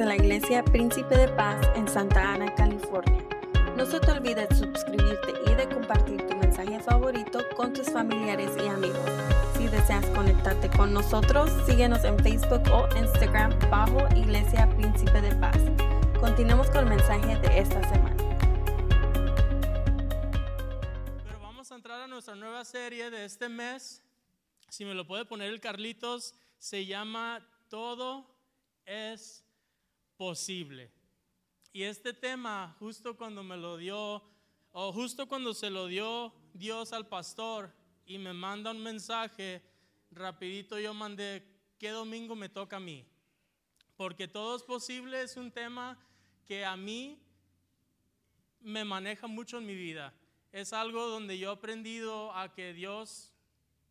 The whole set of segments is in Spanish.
de la Iglesia Príncipe de Paz en Santa Ana, California. No se te olvide de suscribirte y de compartir tu mensaje favorito con tus familiares y amigos. Si deseas conectarte con nosotros, síguenos en Facebook o Instagram bajo Iglesia Príncipe de Paz. Continuemos con el mensaje de esta semana. Pero vamos a entrar a nuestra nueva serie de este mes. Si me lo puede poner el Carlitos, se llama Todo es posible. Y este tema, justo cuando me lo dio, o justo cuando se lo dio Dios al pastor y me manda un mensaje, rapidito yo mandé, ¿qué domingo me toca a mí? Porque todo es posible es un tema que a mí me maneja mucho en mi vida. Es algo donde yo he aprendido a que Dios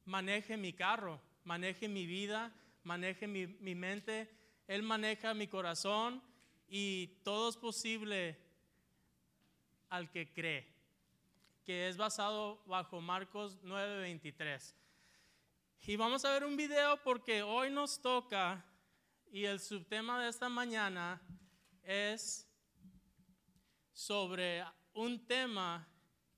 maneje mi carro, maneje mi vida, maneje mi, mi mente. Él maneja mi corazón y todo es posible al que cree, que es basado bajo Marcos 9:23. Y vamos a ver un video porque hoy nos toca y el subtema de esta mañana es sobre un tema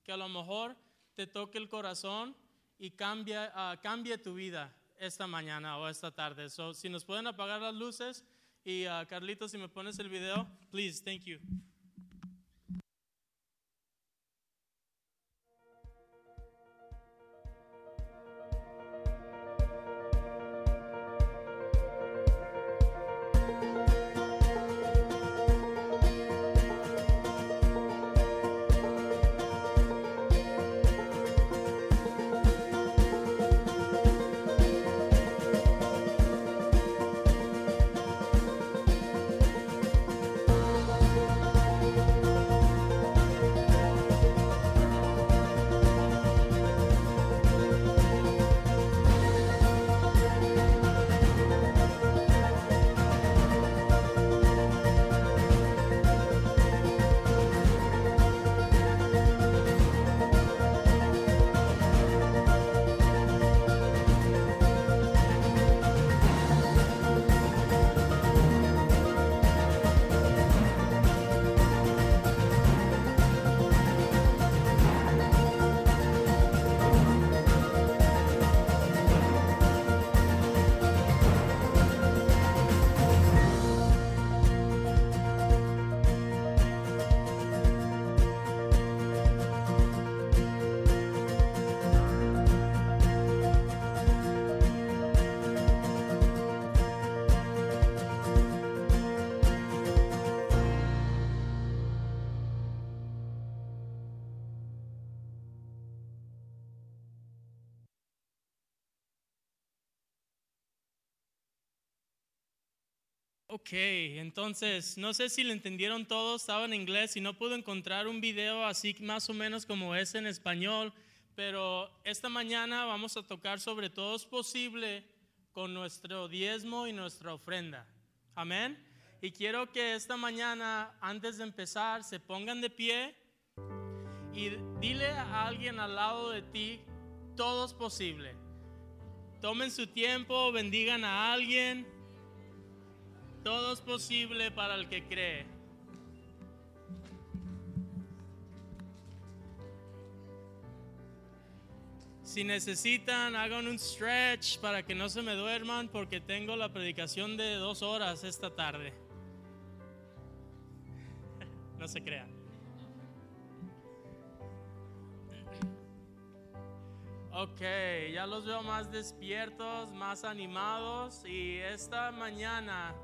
que a lo mejor te toque el corazón y cambia, ah, cambie tu vida esta mañana o esta tarde. So, si nos pueden apagar las luces y ah, Carlitos, si me pones el video, please, thank you. Ok, entonces, no sé si lo entendieron todos, estaba en inglés y no pude encontrar un video así más o menos como es en español, pero esta mañana vamos a tocar sobre todo es posible con nuestro diezmo y nuestra ofrenda. Amén. Y quiero que esta mañana, antes de empezar, se pongan de pie y dile a alguien al lado de ti, todo es posible. Tomen su tiempo, bendigan a alguien. Todo es posible para el que cree. Si necesitan, hagan un stretch para que no se me duerman porque tengo la predicación de dos horas esta tarde. No se crean. Ok, ya los veo más despiertos, más animados y esta mañana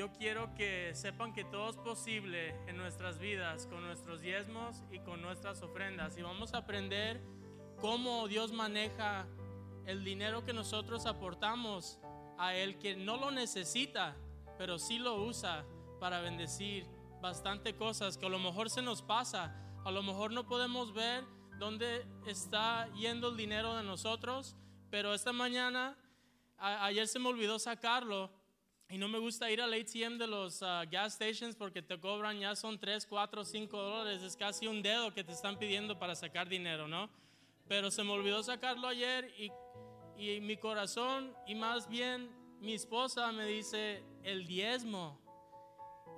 yo quiero que sepan que todo es posible en nuestras vidas con nuestros diezmos y con nuestras ofrendas. Y vamos a aprender cómo Dios maneja el dinero que nosotros aportamos a Él, que no lo necesita, pero sí lo usa para bendecir bastante cosas que a lo mejor se nos pasa. A lo mejor no podemos ver dónde está yendo el dinero de nosotros, pero esta mañana, ayer se me olvidó sacarlo y no me gusta ir al ATM de los ah, gas stations porque te cobran ya son 3, 4, 5 dólares. Es casi un dedo que te están pidiendo para sacar dinero, ¿no? Pero se me olvidó sacarlo ayer y, y mi corazón y más bien mi esposa me dice, el diezmo.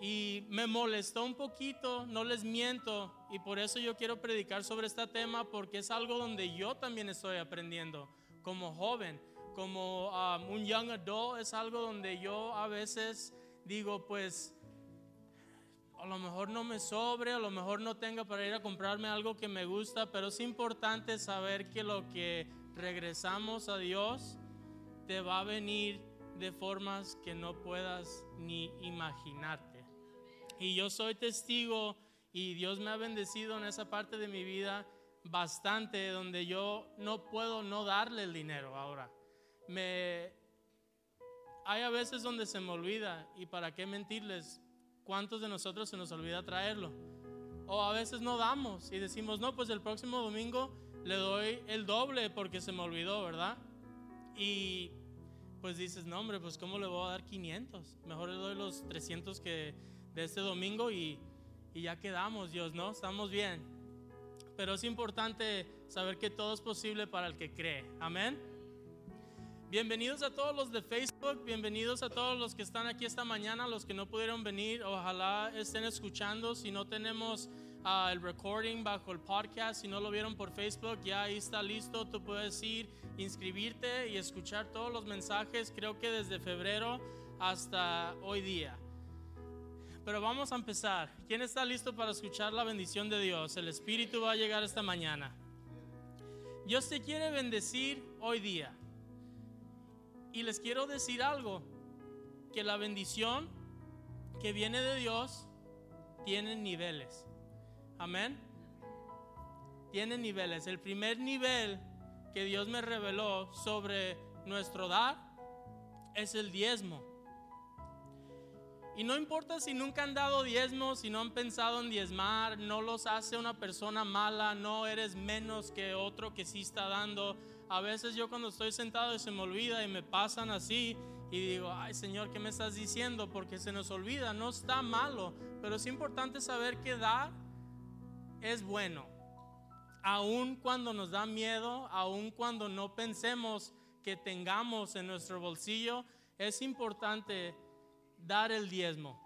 Y me molestó un poquito, no les miento, y por eso yo quiero predicar sobre este tema, porque es algo donde yo también estoy aprendiendo como joven, como um, un young adult, es algo donde yo a veces digo, pues a lo mejor no me sobre, a lo mejor no tenga para ir a comprarme algo que me gusta, pero es importante saber que lo que regresamos a Dios te va a venir de formas que no puedas ni imaginarte. Y yo soy testigo y Dios me ha bendecido en esa parte de mi vida bastante donde yo no puedo no darle el dinero ahora. Hay a veces donde se me olvida y para qué mentirles, ¿cuántos de nosotros se nos olvida traerlo? O a veces no damos y decimos, "No, pues el próximo domingo le doy el doble porque se me olvidó, ¿verdad?" Y pues dices, "No, hombre, pues cómo le voy a dar 500? Mejor le doy los 300 que de este domingo y y ya quedamos, Dios, ¿no? Estamos bien. Pero es importante saber que todo es posible para el que cree. Amén. Bienvenidos a todos los de Facebook, bienvenidos a todos los que están aquí esta mañana, los que no pudieron venir, ojalá estén escuchando. Si no tenemos ah, el recording bajo el podcast, si no lo vieron por Facebook, ya ahí está listo. Tú puedes ir, inscribirte y escuchar todos los mensajes, creo que desde febrero hasta hoy día. Pero vamos a empezar. ¿Quién está listo para escuchar la bendición de Dios? El Espíritu va a llegar esta mañana. Dios te quiere bendecir hoy día. Y les quiero decir algo, que la bendición que viene de Dios tiene niveles. Amén. Tiene niveles. El primer nivel que Dios me reveló sobre nuestro dar es el diezmo. Y no importa si nunca han dado diezmos, si no han pensado en diezmar, no los hace una persona mala, no eres menos que otro que sí está dando. A veces yo cuando estoy sentado y se me olvida y me pasan así y digo, ay Señor, ¿qué me estás diciendo? Porque se nos olvida, no está malo, pero es importante saber que dar es bueno. Aun cuando nos da miedo, aun cuando no pensemos que tengamos en nuestro bolsillo, es importante dar el diezmo.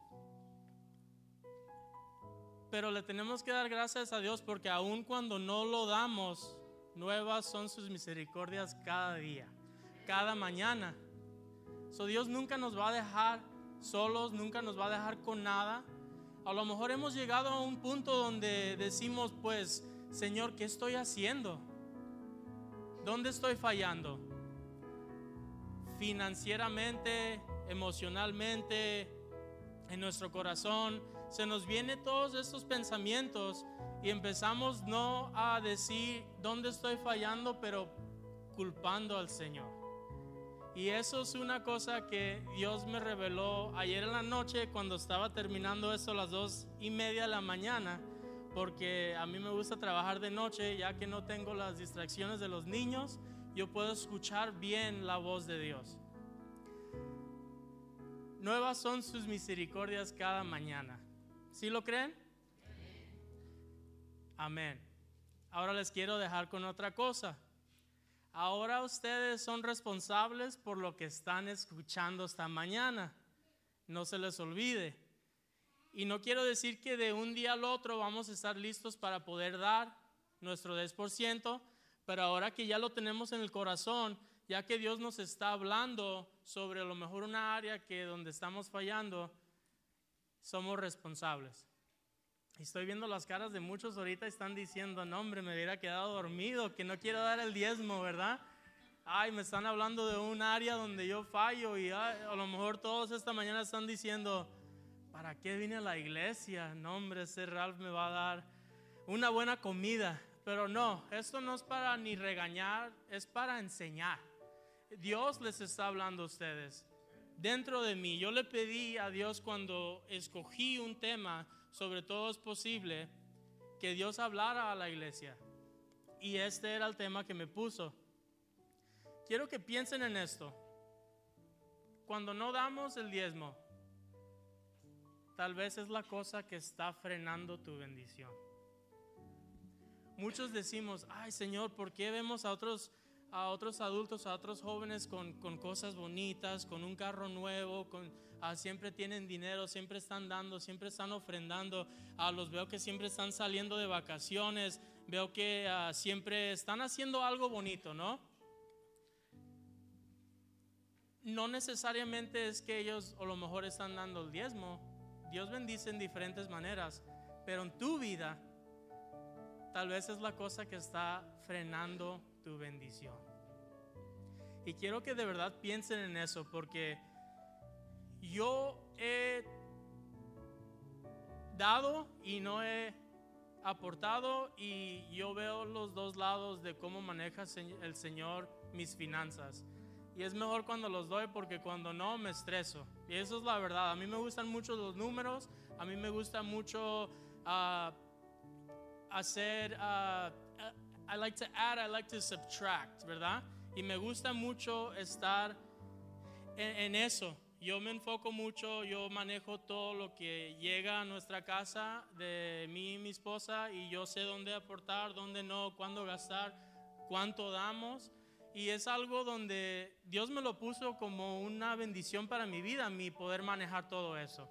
Pero le tenemos que dar gracias a Dios porque aun cuando no lo damos, nuevas son sus misericordias cada día, cada mañana. So Dios nunca nos va a dejar solos, nunca nos va a dejar con nada. A lo mejor hemos llegado a un punto donde decimos, pues, Señor, ¿qué estoy haciendo? ¿Dónde estoy fallando? Financieramente, emocionalmente, en nuestro corazón, se nos vienen todos estos pensamientos y empezamos no a decir dónde estoy fallando, pero culpando al Señor. Y eso es una cosa que Dios me reveló ayer en la noche cuando estaba terminando esto a las dos y media de la mañana, porque a mí me gusta trabajar de noche, ya que no tengo las distracciones de los niños, yo puedo escuchar bien la voz de Dios. Nuevas son sus misericordias cada mañana. ¿Sí lo creen? Amén. Ahora les quiero dejar con otra cosa. Ahora ustedes son responsables por lo que están escuchando esta mañana. No se les olvide. Y no quiero decir que de un día al otro vamos a estar listos para poder dar nuestro 10%, pero ahora que ya lo tenemos en el corazón, ya que Dios nos está hablando sobre a lo mejor una área que donde estamos fallando, somos responsables. Estoy viendo las caras de muchos ahorita están diciendo, no hombre, me hubiera quedado dormido, que no quiero dar el diezmo, ¿verdad? Ay, me están hablando de un área donde yo fallo y a lo mejor todos esta mañana están diciendo, ¿para qué vine a la iglesia? No, hombre, ese Ralph me va a dar una buena comida. Pero no, esto no es para ni regañar, es para enseñar. Dios les está hablando a ustedes. Dentro de mí, yo le pedí a Dios cuando escogí un tema, sobre todo es posible, que Dios hablara a la iglesia. Y este era el tema que me puso. Quiero que piensen en esto. Cuando no damos el diezmo, tal vez es la cosa que está frenando tu bendición. Muchos decimos, ay Señor, ¿por qué vemos a otros a otros adultos, a otros jóvenes con, con cosas bonitas, con un carro nuevo, con, ah, siempre tienen dinero, siempre están dando, siempre están ofrendando. a los veo que siempre están saliendo de vacaciones, veo que ah, siempre están haciendo algo bonito, ¿no? No necesariamente es que ellos o lo mejor están dando el diezmo. Dios bendice en diferentes maneras, pero en tu vida tal vez es la cosa que está frenando tu bendición. Y quiero que de verdad piensen en eso, porque yo he dado y no he aportado y yo veo los dos lados de cómo maneja el Señor mis finanzas. Y es mejor cuando los doy porque cuando no me estreso. Y eso es la verdad. A mí me gustan mucho los números, a mí me gusta mucho uh, hacer, uh, I like to add, I like to subtract, ¿verdad? Y me gusta mucho estar en, eso. Yo me enfoco mucho, yo manejo todo lo que llega a nuestra casa de mí y mi esposa y yo sé dónde aportar, dónde no, cuándo gastar, cuánto damos. Y es algo donde Dios me lo puso como una bendición para mi vida, mi poder manejar todo eso.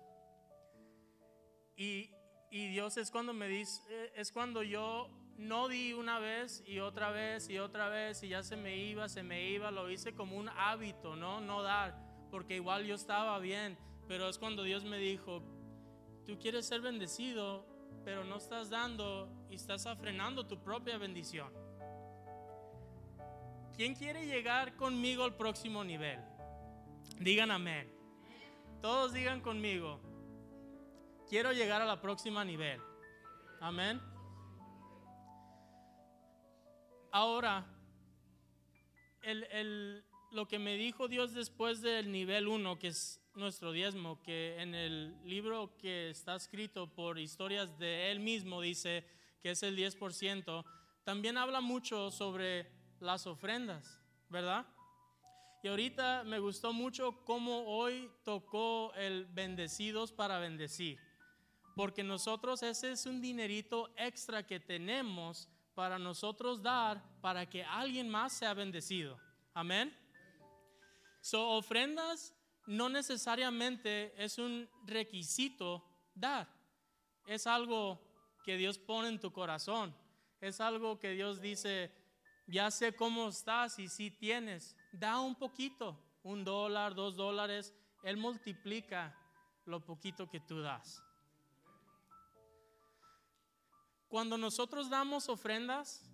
Y, y Dios es cuando me dice, es cuando yo no di una vez y otra vez y otra vez y ya se me iba, se me iba, lo hice como un hábito, ¿no? No dar, porque igual yo estaba bien, pero es cuando Dios me dijo, tú quieres ser bendecido, pero no estás dando y estás afrenando tu propia bendición. ¿Quién quiere llegar conmigo al próximo nivel? Digan amén. Todos digan conmigo, quiero llegar a la próxima nivel. Amén. Ahora, lo que me dijo Dios después del nivel 1, que es nuestro diezmo, que en el libro que está escrito por historias de él mismo dice que es el 10%, también habla mucho sobre las ofrendas, ¿verdad? Y ahorita me gustó mucho cómo hoy tocó el bendecidos para bendecir porque nosotros ese es un dinerito extra que tenemos para nosotros dar para que alguien más sea bendecido. Amén. So, ofrendas no necesariamente es un requisito dar. Es algo que Dios pone en tu corazón. Es algo que Dios dice, ya sé cómo estás y si tienes, da un poquito, un dólar, dos dólares. Él multiplica lo poquito que tú das. Cuando nosotros damos ofrendas,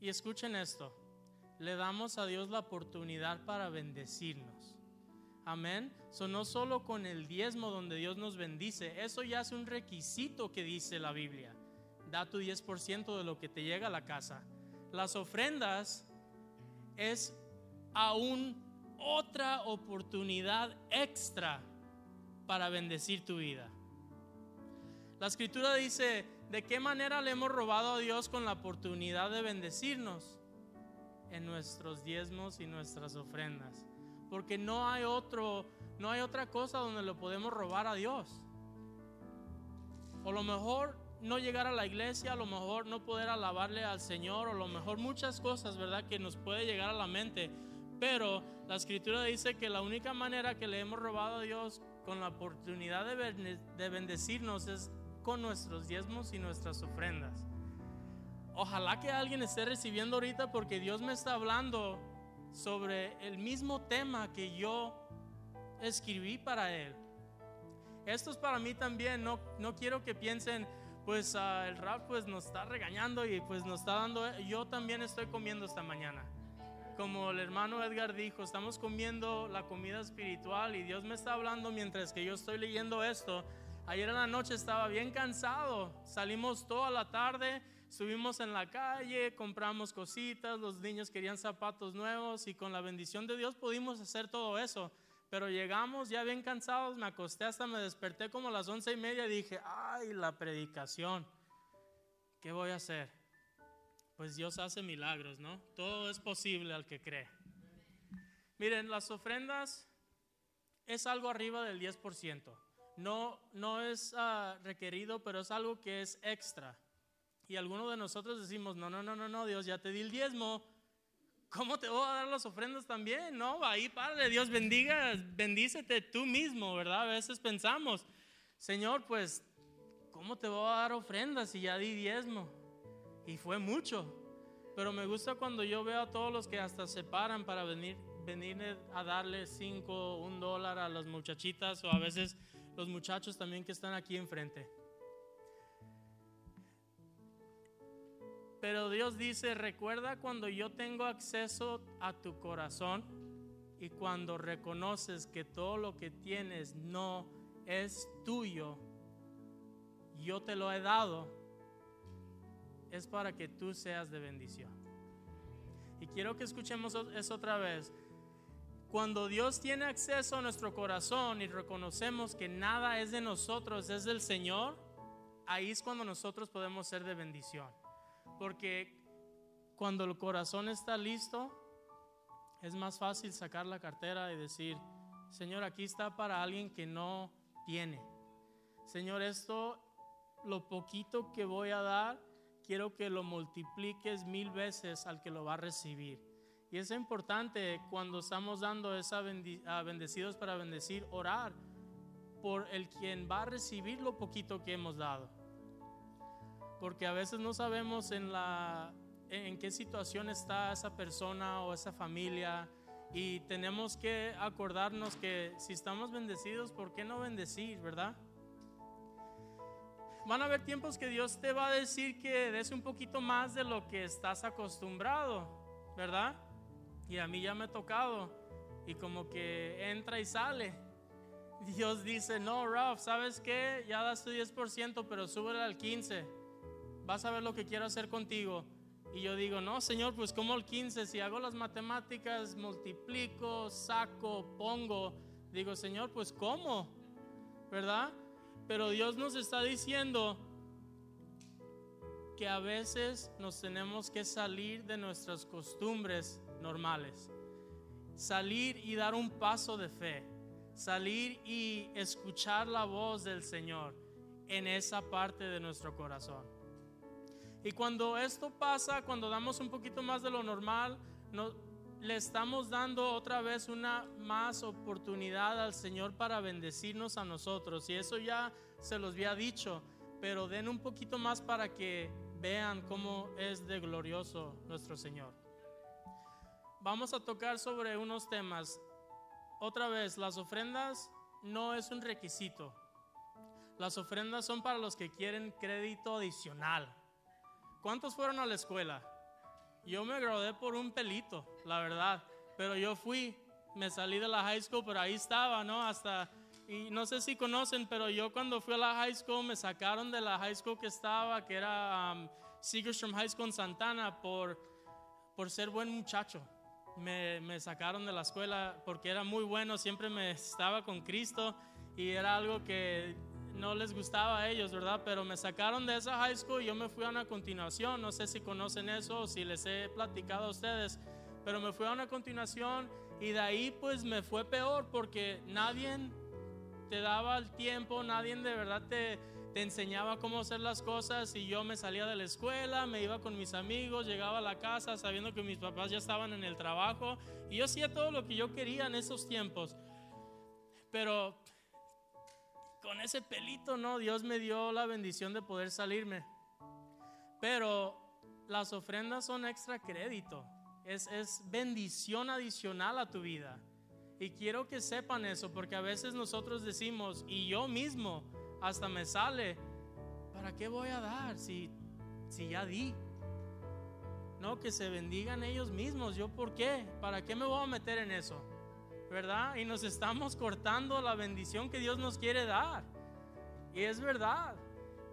y escuchen esto, le damos a Dios la oportunidad para bendecirnos. Amén. So, no solo con el diezmo donde Dios nos bendice, eso ya es un requisito que dice la Biblia. Da tu 10% de lo que te llega a la casa. Las ofrendas es aún otra oportunidad extra para bendecir tu vida. La escritura dice, ¿De qué manera le hemos robado a Dios con la oportunidad de bendecirnos? En nuestros diezmos y nuestras ofrendas. Porque no hay otro, no hay otra cosa donde lo podemos robar a Dios. O lo mejor no llegar a la iglesia, a lo mejor no poder alabarle al Señor, o lo mejor muchas cosas, ¿verdad? Que nos puede llegar a la mente. Pero la escritura dice que la única manera que le hemos robado a Dios con la oportunidad de bendecirnos es con nuestros diezmos y nuestras ofrendas. Ojalá que alguien esté recibiendo ahorita porque Dios me está hablando sobre el mismo tema que yo escribí para Él. Esto es para mí también, no, no quiero que piensen, pues ah, el rap pues nos está regañando y pues nos está dando, yo también estoy comiendo esta mañana. Como el hermano Edgar dijo, estamos comiendo la comida espiritual y Dios me está hablando mientras que yo estoy leyendo esto Ayer en la noche estaba bien cansado. Salimos toda la tarde, subimos en la calle, compramos cositas, los niños querían zapatos nuevos y con la bendición de Dios pudimos hacer todo eso. Pero llegamos ya bien cansados, me acosté hasta me desperté como a las once y media y dije, ay, la predicación, ¿qué voy a hacer? Pues Dios hace milagros, ¿no? Todo es posible al que cree. Miren, las ofrendas es algo arriba del 10% no, no es ah, requerido, pero es algo que es extra. Y algunos de nosotros decimos, no, no, no, no, no, Dios, ya te di el diezmo, ¿cómo te voy a dar las ofrendas también? No, ahí, Padre, Dios bendiga, bendícete tú mismo, ¿verdad? A veces pensamos, Señor, pues, ¿cómo te voy a dar ofrendas si ya di diezmo? Y fue mucho. Pero me gusta cuando yo veo a todos los que hasta se paran para venir, venir a darle cinco, un dólar a las muchachitas o a veces los muchachos también que están aquí enfrente. Pero Dios dice, recuerda cuando yo tengo acceso a tu corazón y cuando reconoces que todo lo que tienes no es tuyo, yo te lo he dado, es para que tú seas de bendición. Y quiero que escuchemos eso otra vez. Cuando Dios tiene acceso a nuestro corazón y reconocemos que nada es de nosotros, es del Señor, ahí es cuando nosotros podemos ser de bendición. Porque cuando el corazón está listo, es más fácil sacar la cartera y decir, Señor, aquí está para alguien que no tiene. Señor, esto, lo poquito que voy a dar, quiero que lo multipliques mil veces al que lo va a recibir. Y es importante cuando estamos dando esa bendecidos para bendecir, orar por el quien va a recibir lo poquito que hemos dado porque a veces no sabemos en, la, en qué situación está esa persona o esa familia y tenemos que acordarnos que si estamos bendecidos, ¿por qué no bendecir, verdad? Van a haber tiempos que Dios te va a decir que des un poquito más de lo que estás acostumbrado, ¿verdad? Y a mí ya me ha tocado y como que entra y sale. Dios dice, no, Ralph, ¿sabes qué? Ya das tu 10%, pero súbele al 15% vas a ver lo que quiero hacer contigo. Y yo digo, no, Señor, pues como el 15, si hago las matemáticas, multiplico, saco, pongo, digo, Señor, pues ¿cómo? ¿Verdad? Pero Dios nos está diciendo que a veces nos tenemos que salir de nuestras costumbres normales, salir y dar un paso de fe, salir y escuchar la voz del Señor en esa parte de nuestro corazón. Y cuando esto pasa, cuando damos un poquito más de lo normal, no, le estamos dando otra vez una más oportunidad al Señor para bendecirnos a nosotros. Y eso ya se los había dicho, pero den un poquito más para que vean cómo es de glorioso nuestro Señor. Vamos a tocar sobre unos temas. Otra vez, las ofrendas no es un requisito. Las ofrendas son para los que quieren crédito adicional. ¿Cuántos fueron a la escuela? Yo me gradué por un pelito, la verdad. Pero yo fui, me salí de la high school, pero ahí estaba, ¿no? Hasta, y no sé si conocen, pero yo cuando fui a la high school me sacaron de la high school que estaba, que era um, High School en Santana, por, por ser buen muchacho. Me, me, sacaron de la escuela porque era muy bueno, siempre me estaba con Cristo y era algo que no les gustaba a ellos, ¿verdad? Pero me sacaron de esa high school y yo me fui a una continuación. No sé si conocen eso o si les he platicado a ustedes, pero me fui a una continuación y de ahí pues me fue peor porque nadie te daba el tiempo, nadie de verdad te, te enseñaba cómo hacer las cosas y yo me salía de la escuela, me iba con mis amigos, llegaba a la casa sabiendo que mis papás ya estaban en el trabajo y yo hacía todo lo que yo quería en esos tiempos. Pero con ese pelito, no, Dios me dio la bendición de poder salirme. Pero las ofrendas son extra crédito, es, es bendición adicional a tu vida. Y quiero que sepan eso, porque a veces nosotros decimos, y yo mismo, hasta me sale, ¿para qué voy a dar si, si ya di? No, que se bendigan ellos mismos. ¿Yo por qué? ¿Para qué me voy a meter en eso? ¿verdad? Y nos estamos cortando la bendición que Dios nos quiere dar. Y es verdad.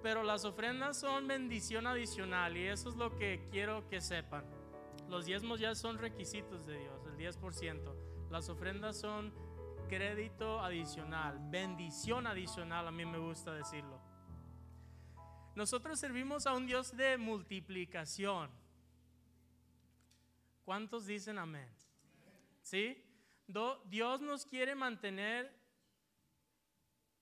Pero las ofrendas son bendición adicional y eso es lo que quiero que sepan. Los diezmos ya son requisitos de Dios, el 10%. Las ofrendas son crédito adicional, bendición adicional, a mí me gusta decirlo. Nosotros servimos a un Dios de multiplicación. ¿Cuántos dicen amén? ¿Sí? Dios nos quiere mantener,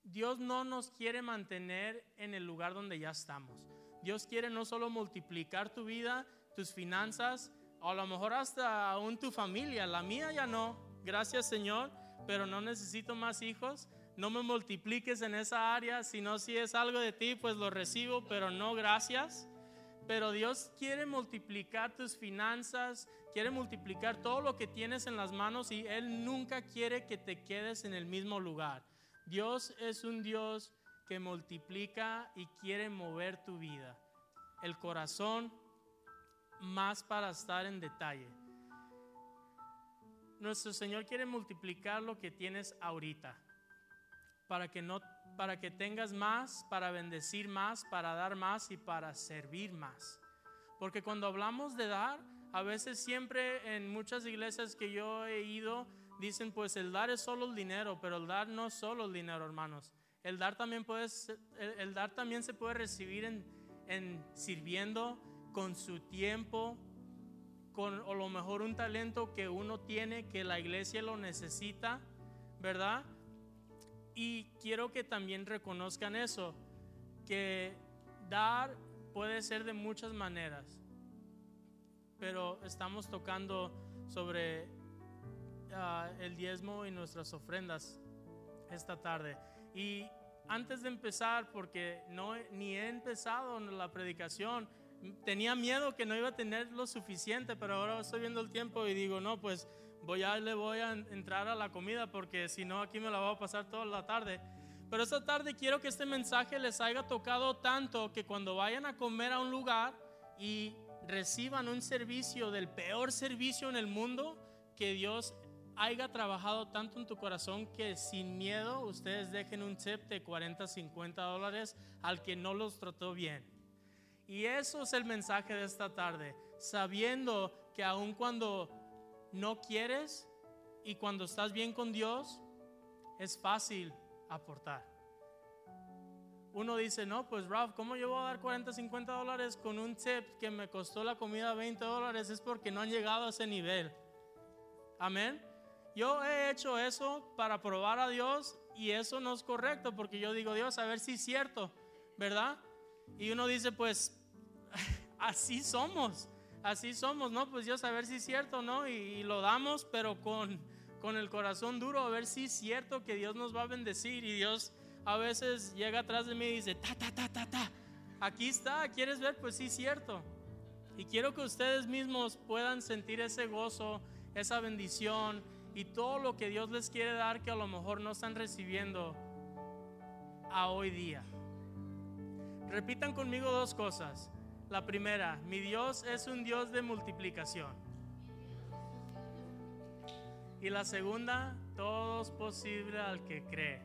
Dios no nos quiere mantener en el lugar donde ya estamos. Dios quiere no solo multiplicar tu vida, tus finanzas, a lo mejor hasta aún tu familia, la mía ya no, gracias Señor, pero no necesito más hijos, no me multipliques en esa área, sino si es algo de ti, pues lo recibo, pero no gracias. Pero Dios quiere multiplicar tus finanzas, quiere multiplicar todo lo que tienes en las manos y Él nunca quiere que te quedes en el mismo lugar. Dios es un Dios que multiplica y quiere mover tu vida. El corazón más para estar en detalle. Nuestro Señor quiere multiplicar lo que tienes ahorita para que no para que tengas más, para bendecir más, para dar más y para servir más. Porque cuando hablamos de dar, a veces siempre en muchas iglesias que yo he ido dicen pues el dar es solo el dinero, pero el dar no es solo el dinero, hermanos. El dar también puede el, dar también se puede recibir en, en sirviendo con su tiempo, con o lo mejor un talento que uno tiene que la iglesia lo necesita, ¿verdad? Y quiero que también reconozcan eso, que dar puede ser de muchas maneras, pero estamos tocando sobre ah, el diezmo y nuestras ofrendas esta tarde. Y antes de empezar, porque no, ni he empezado la predicación, tenía miedo que no iba a tener lo suficiente, pero ahora estoy viendo el tiempo y digo, no, pues voy a, le voy a entrar a la comida porque si no aquí me la voy a pasar toda la tarde. Pero esta tarde quiero que este mensaje les haya tocado tanto que cuando vayan a comer a un lugar y reciban un servicio del peor servicio en el mundo, que Dios haya trabajado tanto en tu corazón que sin miedo ustedes dejen un tip de 40, 50 dólares al que no los trató bien. Y eso es el mensaje de esta tarde, sabiendo que aun cuando no quieres y cuando estás bien con Dios, es fácil aportar. Uno dice, no, pues Ralph, ¿cómo yo voy a dar 40, 50 dólares con un tip que me costó la comida 20 dólares? Es porque no han llegado a ese nivel. Amén. Yo he hecho eso para probar a Dios y eso no es correcto porque yo digo, Dios, a ver si es cierto, ¿verdad? Y uno dice, pues así somos así somos, ¿no? Pues Dios, a ver si es cierto, ¿no? Y, lo damos, pero con, con el corazón duro, a ver si es cierto que Dios nos va a bendecir. Y Dios a veces llega atrás de mí y dice, ta, ta, ta, ta, ta. Aquí está, ¿quieres ver? Pues sí, cierto. Y quiero que ustedes mismos puedan sentir ese gozo, esa bendición y todo lo que Dios les quiere dar que a lo mejor no están recibiendo a hoy día. Repitan conmigo dos cosas. La primera, mi Dios es un Dios de multiplicación. Y la segunda, todo es posible al que cree.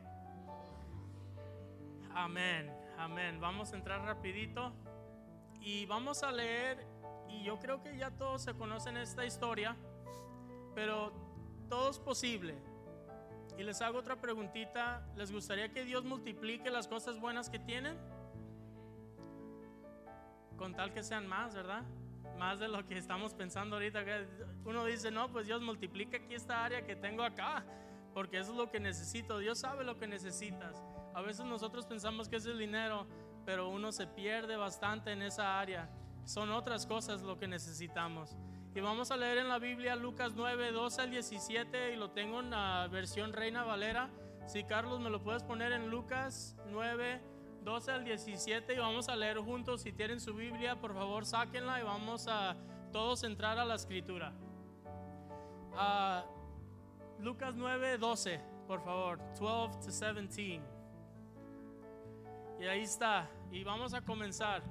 Amén, amén. Vamos a entrar rapidito y vamos a leer, y yo creo que ya todos se conocen esta historia, pero todo es posible. Y les hago otra preguntita, ¿les gustaría que Dios multiplique las cosas buenas que tienen? Con tal que sean más, ¿verdad? Más de lo que estamos pensando ahorita. Uno dice, no, pues Dios multiplica aquí esta área que tengo acá, porque eso es lo que necesito. Dios sabe lo que necesitas. A veces nosotros pensamos que es el dinero, pero uno se pierde bastante en esa área. Son otras cosas lo que necesitamos. Y vamos a leer en la Biblia Lucas 9, 12 al 17 y lo tengo en la versión Reina Valera. Si Carlos me lo puedes poner en Lucas 9, 12 al 17 y vamos a leer juntos. Si tienen su Biblia, por favor, sáquenla y vamos a todos entrar a la escritura. Uh, Lucas 9, 12, por favor, 12 to 17. Y ahí está, y vamos a comenzar.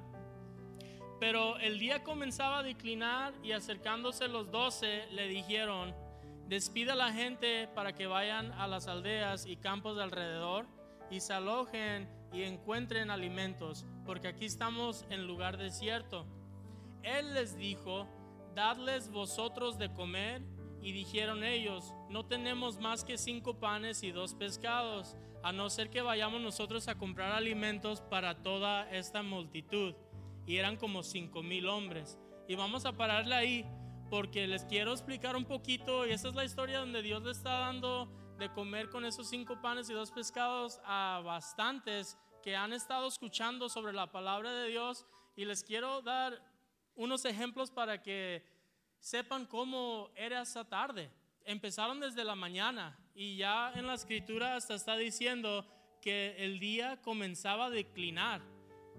Pero el día comenzaba a declinar y acercándose los doce le dijeron, despida a la gente para que vayan a las aldeas y campos de alrededor y se alojen y encuentren alimentos, porque aquí estamos en lugar desierto. Él les dijo, dadles vosotros de comer. Y dijeron ellos, no tenemos más que cinco panes y dos pescados, a no ser que vayamos nosotros a comprar alimentos para toda esta multitud. Y eran como cinco mil hombres. Y vamos a pararle ahí, porque les quiero explicar un poquito, y esa es la historia donde Dios le está dando de comer con esos cinco panes y dos pescados a bastantes que han estado escuchando sobre la palabra de Dios y les quiero dar unos ejemplos para que sepan cómo era esa tarde. Empezaron desde la mañana y ya en la escritura hasta está diciendo que el día comenzaba a declinar.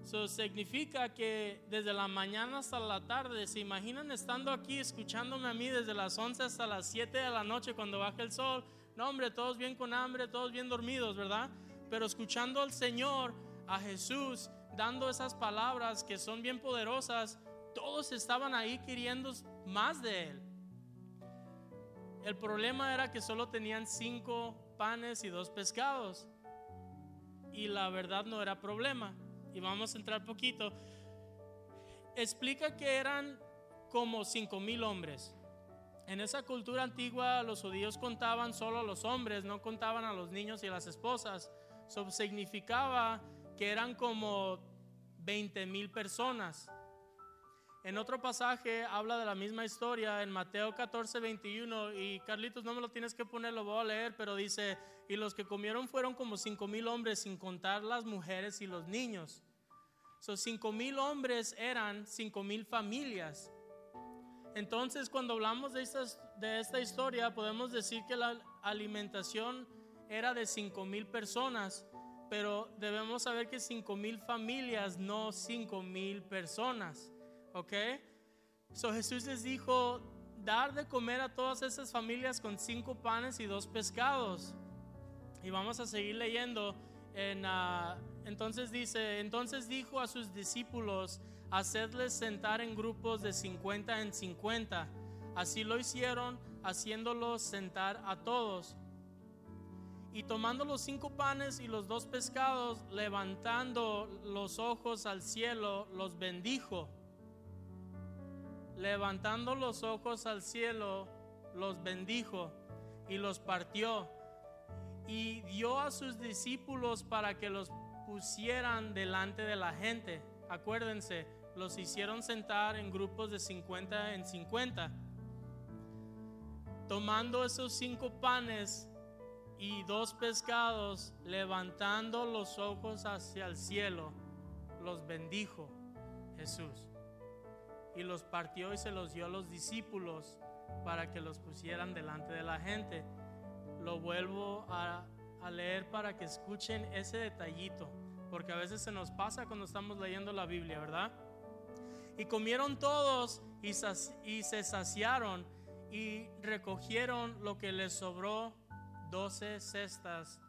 Eso significa que desde la mañana hasta la tarde, ¿se imaginan estando aquí escuchándome a mí desde las 11 hasta las 7 de la noche cuando baja el sol? No, hombre, todos bien con hambre, todos bien dormidos, ¿verdad? Pero escuchando al Señor, a Jesús, dando esas palabras que son bien poderosas, todos estaban ahí queriendo más de Él. El problema era que solo tenían cinco panes y dos pescados. Y la verdad no era problema. Y vamos a entrar poquito. Explica que eran como cinco mil hombres. En esa cultura antigua los judíos contaban solo a los hombres, no contaban a los niños y a las esposas. Eso significaba que eran como 20 mil personas. En otro pasaje habla de la misma historia en Mateo 14, 21 y Carlitos no me lo tienes que poner, lo voy a leer, pero dice, y los que comieron fueron como cinco mil hombres sin contar las mujeres y los niños. Esos cinco mil hombres eran cinco mil familias. Entonces cuando hablamos de, de esta historia podemos decir que la alimentación era de cinco mil personas, pero debemos saber que cinco mil familias, no cinco mil personas. ¿Ok? So Jesús les dijo, dar de comer a todas esas familias con cinco panes y dos pescados. Y vamos a seguir leyendo. En, ah, entonces dice, entonces dijo a sus discípulos, hacedles sentar en grupos de 50 en 50. Así lo hicieron, haciéndolos sentar a todos. Y tomando los cinco panes y los dos pescados, levantando los ojos al cielo, los bendijo levantando los ojos al cielo, los bendijo y los partió y dio a sus discípulos para que los pusieran delante de la gente. Acuérdense, los hicieron sentar en grupos de 50 en 50. Tomando esos cinco panes y dos pescados, levantando los ojos hacia el cielo, los bendijo Jesús y los partió y se los dio a los discípulos para que los pusieran delante de la gente. Lo vuelvo a, leer para que escuchen ese detallito, porque a veces se nos pasa cuando estamos leyendo la Biblia, ¿verdad? Y comieron todos y, se saciaron y recogieron lo que les sobró, doce cestas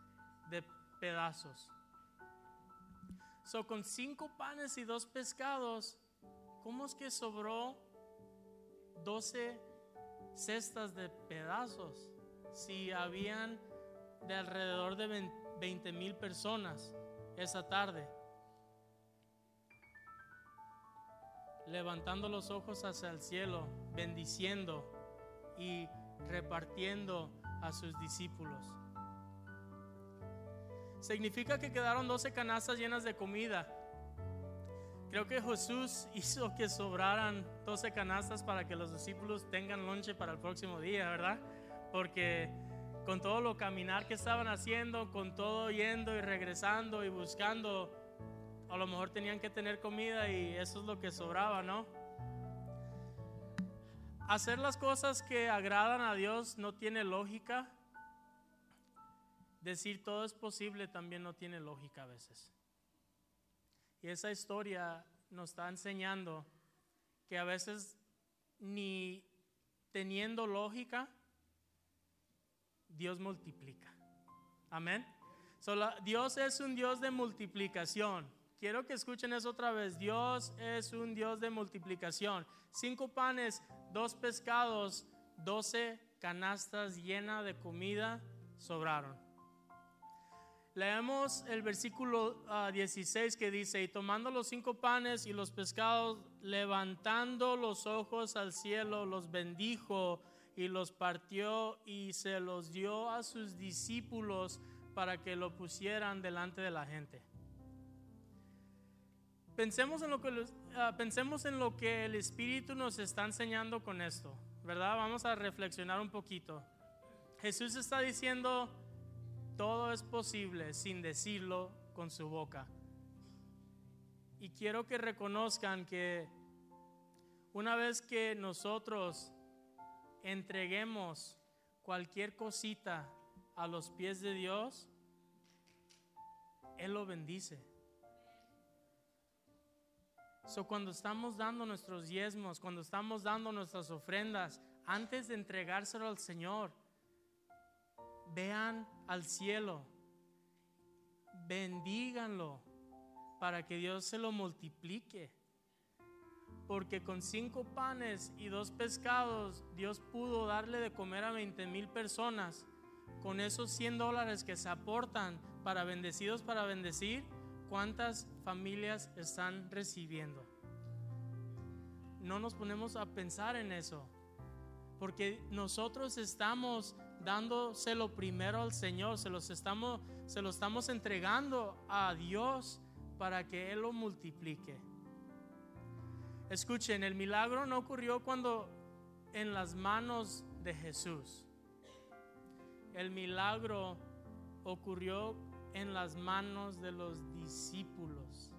de pedazos. So, con cinco panes y dos pescados, ¿cómo es que sobró 12 cestas de pedazos si habían de alrededor de 20 mil personas esa tarde? Levantando los ojos hacia el cielo, bendiciendo y repartiendo a sus discípulos. Significa que quedaron 12 canastas llenas de comida Creo que Jesús hizo que sobraran 12 canastas para que los discípulos tengan lonche para el próximo día, ¿verdad? Porque con todo lo caminar que estaban haciendo, con todo yendo y regresando y buscando, a lo mejor tenían que tener comida y eso es lo que sobraba, ¿no? Hacer las cosas que agradan a Dios no tiene lógica. Decir todo es posible también no tiene lógica a veces. Y esa historia nos está enseñando que a veces ni teniendo lógica, Dios multiplica. Amén. Dios es un Dios de multiplicación. Quiero que escuchen eso otra vez. Dios es un Dios de multiplicación. Cinco panes, dos pescados, doce canastas llenas de comida sobraron. Leemos el versículo 16 ah, que dice, y tomando los cinco panes y los pescados, levantando los ojos al cielo, los bendijo y los partió y se los dio a sus discípulos para que lo pusieran delante de la gente. Pensemos en lo que, ah, pensemos en lo que el Espíritu nos está enseñando con esto, ¿verdad? Vamos a reflexionar un poquito. Jesús está diciendo, todo es posible sin decirlo con su boca. Y quiero que reconozcan que una vez que nosotros entreguemos cualquier cosita a los pies de Dios, Él lo bendice. So, cuando estamos dando nuestros diezmos, cuando estamos dando nuestras ofrendas, antes de entregárselo al Señor, vean al cielo, bendíganlo para que Dios se lo multiplique. Porque con cinco panes y dos pescados Dios pudo darle de comer a 20 mil personas. Con esos 100 dólares que se aportan para bendecidos para bendecir, ¿cuántas familias están recibiendo? No nos ponemos a pensar en eso. Porque nosotros estamos dándoselo primero al Señor, se, los estamos, se lo estamos entregando a Dios para que Él lo multiplique. Escuchen, el milagro no ocurrió cuando en las manos de Jesús. El milagro ocurrió en las manos de los discípulos.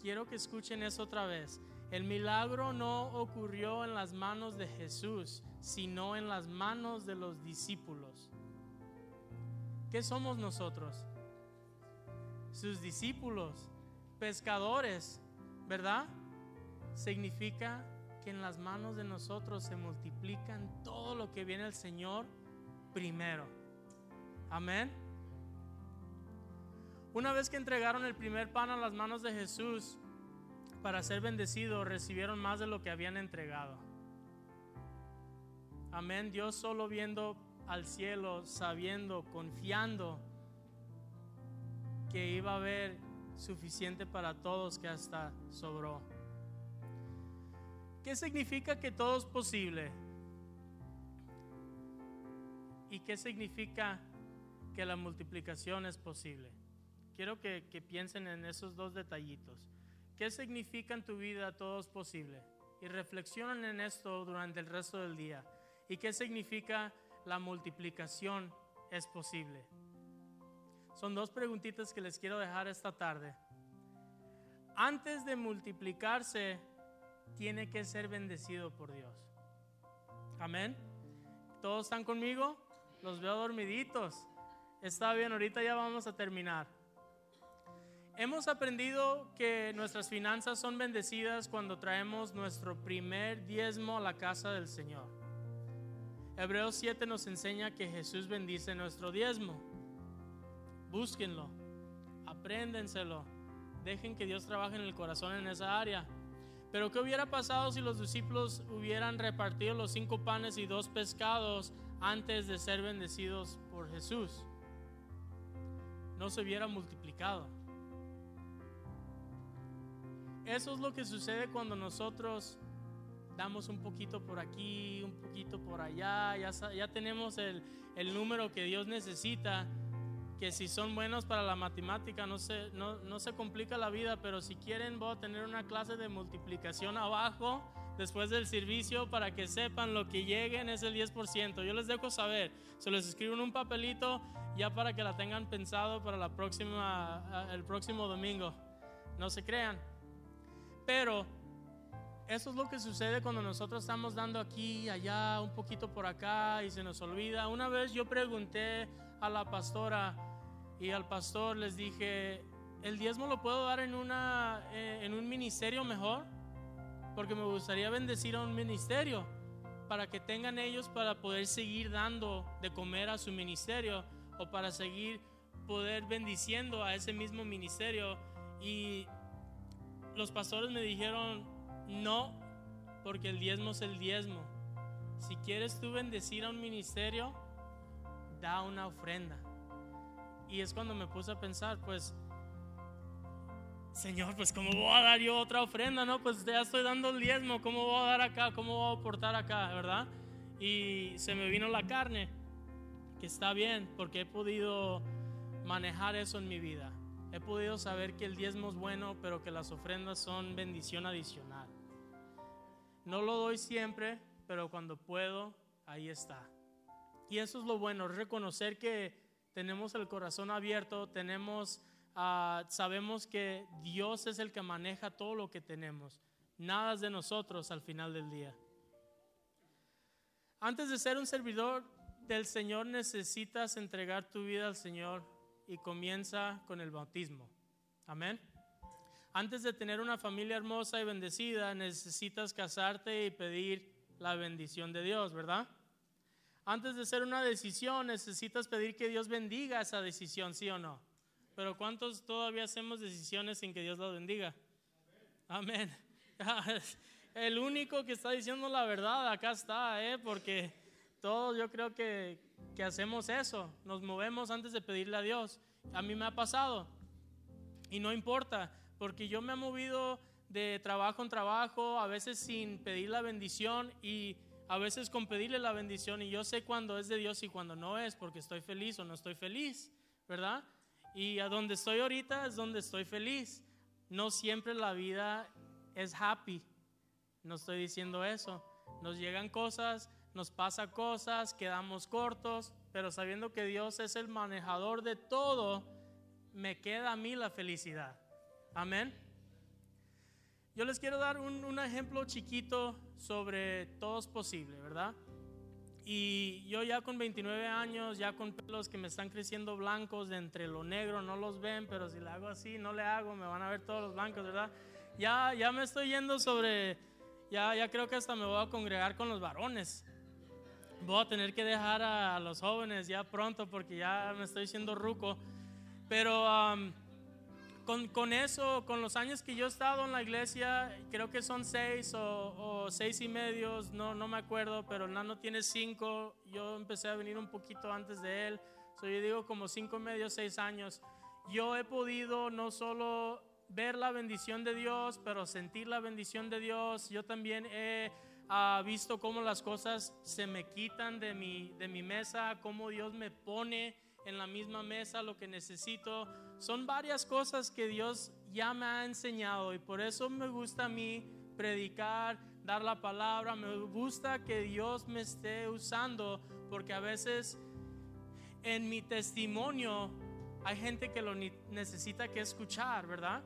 Quiero que escuchen eso otra vez. El milagro no ocurrió en las manos de Jesús, sino en las manos de los discípulos. ¿Qué somos nosotros? Sus discípulos, pescadores, ¿verdad? Significa que en las manos de nosotros se multiplican todo lo que viene el Señor primero. Amén. Una vez que entregaron el primer pan a las manos de Jesús para ser bendecidos, recibieron más de lo que habían entregado. Amén. Dios solo viendo al cielo, sabiendo, confiando que iba a haber suficiente para todos que hasta sobró. ¿Qué significa que todo es posible? ¿Y qué significa que la multiplicación es posible? Quiero que, piensen en esos dos detallitos. ¿Qué significa en tu vida todo es posible? Y reflexionen en esto durante el resto del día. ¿Y qué significa la multiplicación es posible? Son dos preguntitas que les quiero dejar esta tarde. Antes de multiplicarse, tiene que ser bendecido por Dios. Amén. ¿Todos están conmigo? Los veo dormiditos. Está bien, ahorita ya vamos a terminar. Hemos aprendido que nuestras finanzas son bendecidas cuando traemos nuestro primer diezmo a la casa del Señor. Hebreos 7 nos enseña que Jesús bendice nuestro diezmo. Búsquenlo, apréndenselo, dejen que Dios trabaje en el corazón en esa área. Pero ¿qué hubiera pasado si los discípulos hubieran repartido los cinco panes y dos pescados antes de ser bendecidos por Jesús? No se hubiera multiplicado. Eso es lo que sucede cuando nosotros damos un poquito por aquí, un poquito por allá, ya, tenemos el, el número que Dios necesita que si son buenos para la matemática no se, no, no se complica la vida, pero si quieren voy a tener una clase de multiplicación abajo después del servicio para que sepan lo que lleguen es el 10%. Yo les dejo saber, se les escribo en un papelito ya para que la tengan pensado para la próxima, el próximo domingo. No se crean. Pero eso es lo que sucede cuando nosotros estamos dando aquí, allá, un poquito por acá y se nos olvida. Una vez yo pregunté a la pastora, y al pastor les dije, ¿el diezmo lo puedo dar en, una, eh, en un ministerio mejor? Porque me gustaría bendecir a un ministerio para que tengan ellos para poder seguir dando de comer a su ministerio o para seguir poder bendiciendo a ese mismo ministerio. Y los pastores me dijeron, no, porque el diezmo es el diezmo. Si quieres tú bendecir a un ministerio, da una ofrenda. Y es cuando me puse a pensar, pues, Señor, pues ¿cómo voy a dar yo otra ofrenda? No, pues ya estoy dando el diezmo, ¿cómo voy a dar acá? ¿Cómo voy a aportar acá? ¿Verdad? Y se me vino la carne, que está bien, porque he podido manejar eso en mi vida. He podido saber que el diezmo es bueno, pero que las ofrendas son bendición adicional. No lo doy siempre, pero cuando puedo, ahí está. Y eso es lo bueno, reconocer que tenemos el corazón abierto, tenemos, ah, sabemos que Dios es el que maneja todo lo que tenemos. Nada es de nosotros al final del día. Antes de ser un servidor del Señor necesitas entregar tu vida al Señor y comienza con el bautismo. Amén. Antes de tener una familia hermosa y bendecida, necesitas casarte y pedir la bendición de Dios, ¿verdad? Antes de hacer una decisión, necesitas pedir que Dios bendiga esa decisión, ¿sí o no? Pero ¿cuántos todavía hacemos decisiones sin que Dios las bendiga? Amén. El único que está diciendo la verdad acá está, ¿eh? porque todos yo creo que, que hacemos eso, nos movemos antes de pedirle a Dios. A mí me ha pasado y no importa, porque yo me he movido de trabajo en trabajo, a veces sin pedir la bendición y a veces con pedirle la bendición y yo sé cuándo es de Dios y cuándo no es, porque estoy feliz o no estoy feliz, ¿verdad? Y a donde estoy ahorita es donde estoy feliz. No siempre la vida es happy. No estoy diciendo eso. Nos llegan cosas, nos pasa cosas, quedamos cortos, pero sabiendo que Dios es el manejador de todo, me queda a mí la felicidad. Amén. Yo les quiero dar un, un ejemplo chiquito sobre todo es posible, ¿verdad? Y yo ya con 29 años, ya con pelos que me están creciendo blancos de entre lo negro, no los ven, pero si le hago así, no le hago, me van a ver todos los blancos, ¿verdad? Ya, ya me estoy yendo sobre, ya, ya creo que hasta me voy a congregar con los varones. Voy a tener que dejar a, los jóvenes ya pronto porque ya me estoy siendo ruco. Pero con, eso, con los años que yo he estado en la iglesia, creo que son seis o, seis y medios, no, no me acuerdo, pero el nano tiene cinco. Yo empecé a venir un poquito antes de él. So, yo digo como cinco y medio, seis años. Yo he podido no solo ver la bendición de Dios, pero sentir la bendición de Dios. Yo también he ah, visto cómo las cosas se me quitan de mi, de mi mesa, cómo Dios me pone en la misma mesa lo que necesito. Son varias cosas que Dios ya me ha enseñado y por eso me gusta a mí predicar, dar la palabra, me gusta que Dios me esté usando porque a veces en mi testimonio hay gente que lo necesita que escuchar, ¿verdad?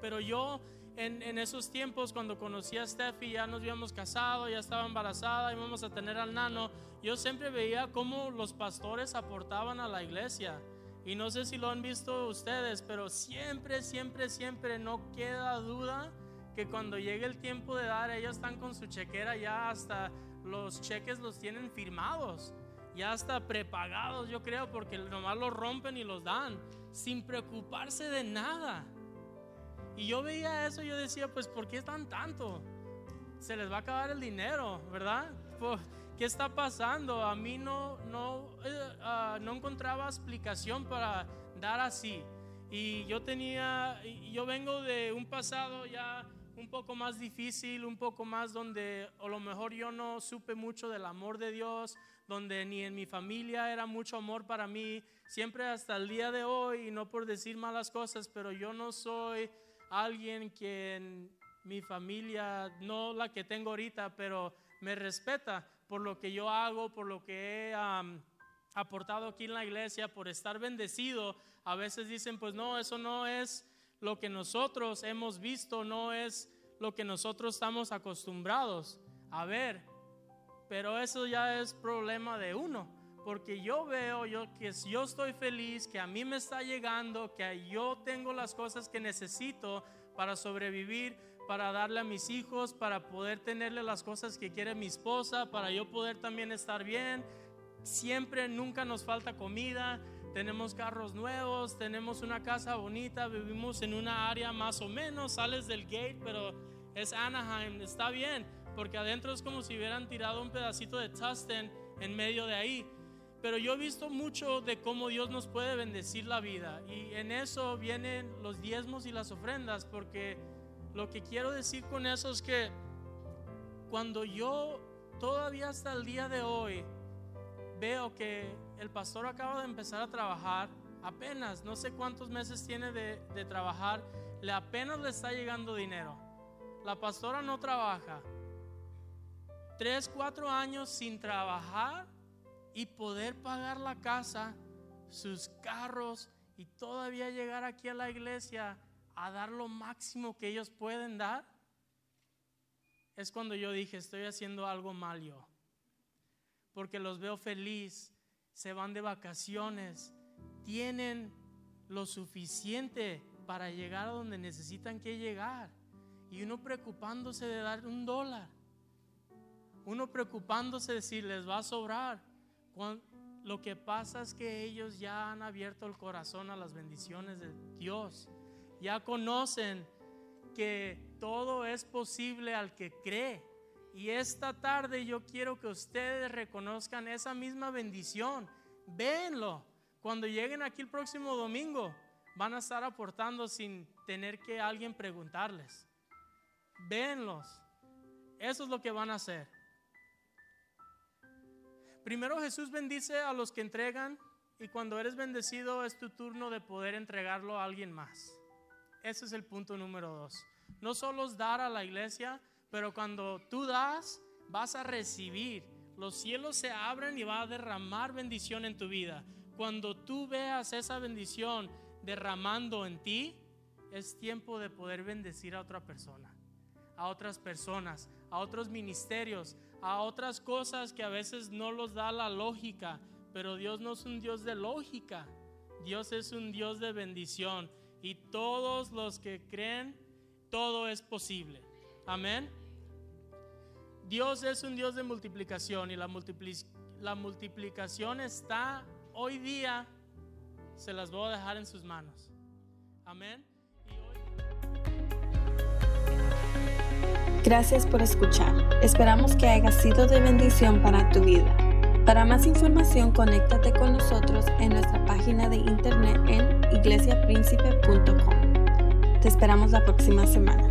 Pero yo en, esos tiempos, cuando conocí a Steffi, ya nos habíamos casado, ya estaba embarazada, íbamos a tener al nano, yo siempre veía cómo los pastores aportaban a la iglesia. Y no sé si lo han visto ustedes, pero siempre, siempre, siempre no queda duda que cuando llegue el tiempo de dar, ellos están con su chequera ya hasta los cheques los tienen firmados, ya hasta prepagados, yo creo, porque nomás los rompen y los dan, sin preocuparse de nada. Y yo veía eso y yo decía, pues, ¿por qué están tanto? Se les va a acabar el dinero, ¿verdad? ¿Qué está pasando? A mí no, no, ah, no encontraba explicación para dar así. Y yo tenía, yo vengo de un pasado ya un poco más difícil, un poco más donde a lo mejor yo no supe mucho del amor de Dios, donde ni en mi familia era mucho amor para mí, siempre hasta el día de hoy, y no por decir malas cosas, pero yo no soy alguien que en mi familia, no la que tengo ahorita, pero me respeta por lo que yo hago, por lo que he aportado aquí en la iglesia, por estar bendecido. A veces dicen, pues no, eso no es lo que nosotros hemos visto, no es lo que nosotros estamos acostumbrados a ver. Pero eso ya es problema de uno porque yo veo yo que yo estoy feliz, que a mí me está llegando, que yo tengo las cosas que necesito para sobrevivir, para darle a mis hijos, para poder tenerle las cosas que quiere mi esposa, para yo poder también estar bien. Siempre, nunca nos falta comida, tenemos carros nuevos, tenemos una casa bonita, vivimos en una área más o menos, sales del gate, pero es Anaheim, está bien, porque adentro es como si hubieran tirado un pedacito de Tustin en medio de ahí pero yo he visto mucho de cómo Dios nos puede bendecir la vida y en eso vienen los diezmos y las ofrendas, porque lo que quiero decir con eso es que cuando yo todavía hasta el día de hoy veo que el pastor acaba de empezar a trabajar, apenas, no sé cuántos meses tiene de, trabajar, le apenas le está llegando dinero. La pastora no trabaja. Tres, cuatro años sin trabajar y poder pagar la casa, sus carros y todavía llegar aquí a la iglesia a dar lo máximo que ellos pueden dar, es cuando yo dije, estoy haciendo algo mal yo. porque los veo feliz, se van de vacaciones, tienen lo suficiente para llegar a donde necesitan que llegar. Y uno preocupándose de dar un dólar. Uno preocupándose de si les va a sobrar. Lo que pasa es que ellos ya han abierto el corazón a las bendiciones de Dios. Ya conocen que todo es posible al que cree. Y esta tarde yo quiero que ustedes reconozcan esa misma bendición. Véanlo. Cuando lleguen aquí el próximo domingo, van a estar aportando sin tener que alguien preguntarles. Véanlos. Eso es lo que van a hacer. Primero Jesús bendice a los que entregan y cuando eres bendecido es tu turno de poder entregarlo a alguien más. Ese es el punto número dos. No solo es dar a la iglesia, pero cuando tú das, vas a recibir. Los cielos se abren y va a derramar bendición en tu vida. Cuando tú veas esa bendición derramando en ti, es tiempo de poder bendecir a otra persona, a otras personas, a otros ministerios, a otras cosas que a veces no los da la lógica, pero Dios no es un Dios de lógica, Dios es un Dios de bendición y todos los que creen, todo es posible. Amén. Dios es un Dios de multiplicación y la, la multiplicación está hoy día, se las voy a dejar en sus manos. Amén. Gracias por escuchar. Esperamos que haya sido de bendición para tu vida. Para más información, conéctate con nosotros en nuestra página de internet en iglesiapríncipe.com. Te esperamos la próxima semana.